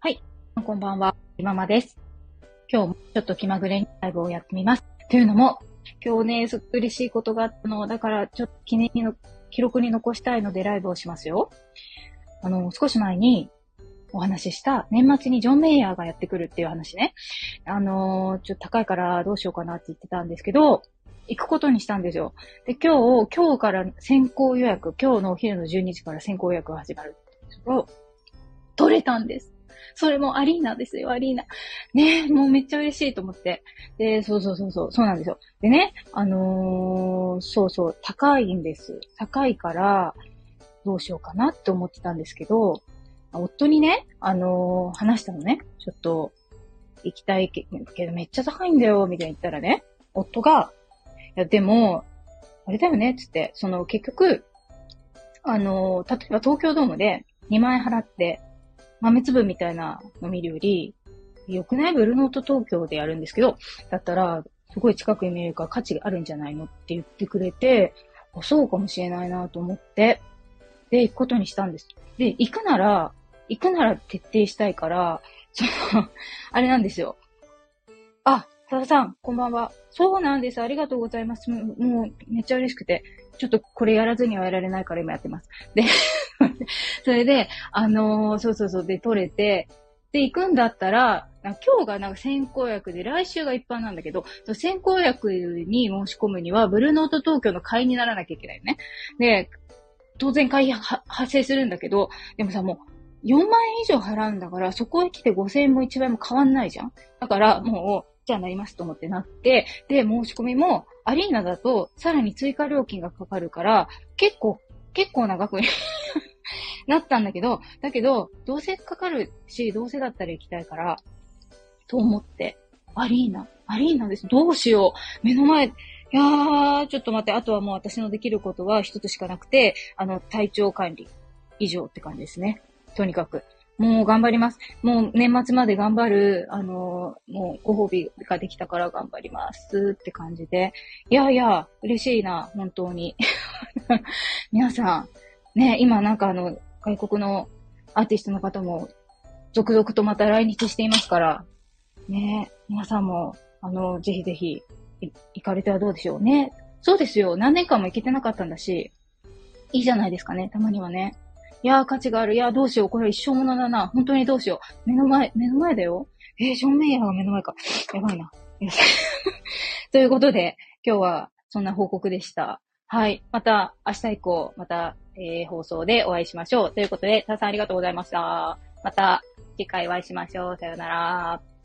はい。こんばんは。今まです。今日もちょっと気まぐれにライブをやってみます。というのも、今日ね、すっ嬉しいことがあったの。だから、ちょっと記念の、記録に残したいのでライブをしますよ。あの、少し前にお話しした年末にジョン・メイヤーがやってくるっていう話ね。あのちょっと高いからどうしようかなって言ってたんですけど、行くことにしたんですよ。で、今日、今日から先行予約、今日のお昼の12時から先行予約が始まる。取れたんです。それもアリーナですよ、アリーナ。ねもうめっちゃ嬉しいと思って。で、そうそうそうそう、そうなんですよ。でね、あのー、そうそう、高いんです。高いから、どうしようかなって思ってたんですけど、夫にね、あのー、話したのね。ちょっと、行きたいけどめっちゃ高いんだよ、みたいに言ったらね、夫が、いや、でも、あれだよね、つって、その、結局、あのー、例えば東京ドームで2万円払って、豆粒みたいなの見るより、よくないブルーノート東京でやるんですけど、だったら、すごい近くに見えるから価値があるんじゃないのって言ってくれて、そうかもしれないなと思って、で、行くことにしたんです。で、行くなら、行くなら徹底したいから、その、あれなんですよ。あ、多田さん、こんばんは。そうなんです。ありがとうございます。もう、めっちゃ嬉しくて。ちょっとこれやらずにはやられないから今やってます。で、それで、あのー、そうそうそう、で、取れて、で、行くんだったら、今日がなんか先行役で、来週が一般なんだけど、先行役に申し込むには、ブルーノート東京の会員にならなきゃいけないよね。で、当然会費発生するんだけど、でもさ、もう、4万円以上払うんだから、そこへ来て5000円も1万円も変わんないじゃんだから、もう、じゃあなりますと思ってなって、で、申し込みも、アリーナだと、さらに追加料金がかかるから、結構、結構長くなったんだけど、だけど、どうせかかるし、どうせだったら行きたいから、と思って、アリーナ、アリーナです。どうしよう。目の前、いやー、ちょっと待って、あとはもう私のできることは一つしかなくて、あの、体調管理以上って感じですね。とにかく。もう頑張ります。もう年末まで頑張る、あの、もうご褒美ができたから頑張りますって感じで。いやいや、嬉しいな、本当に。皆さん、ね、今なんかあの、外国のアーティストの方も、続々とまた来日していますから、ね、皆さんも、あの、ぜひぜひ、行かれてはどうでしょうね。そうですよ。何年間も行けてなかったんだし、いいじゃないですかね、たまにはね。いやー、価値がある。いやー、どうしよう。これは一生ものだな。本当にどうしよう。目の前、目の前だよ。えー、ジョン・メイヤーが目の前か。やばいな。ということで、今日はそんな報告でした。はい。また、明日以降、また、えー、放送でお会いしましょう。ということで、たくさんありがとうございました。また、次回お会いしましょう。さようなら。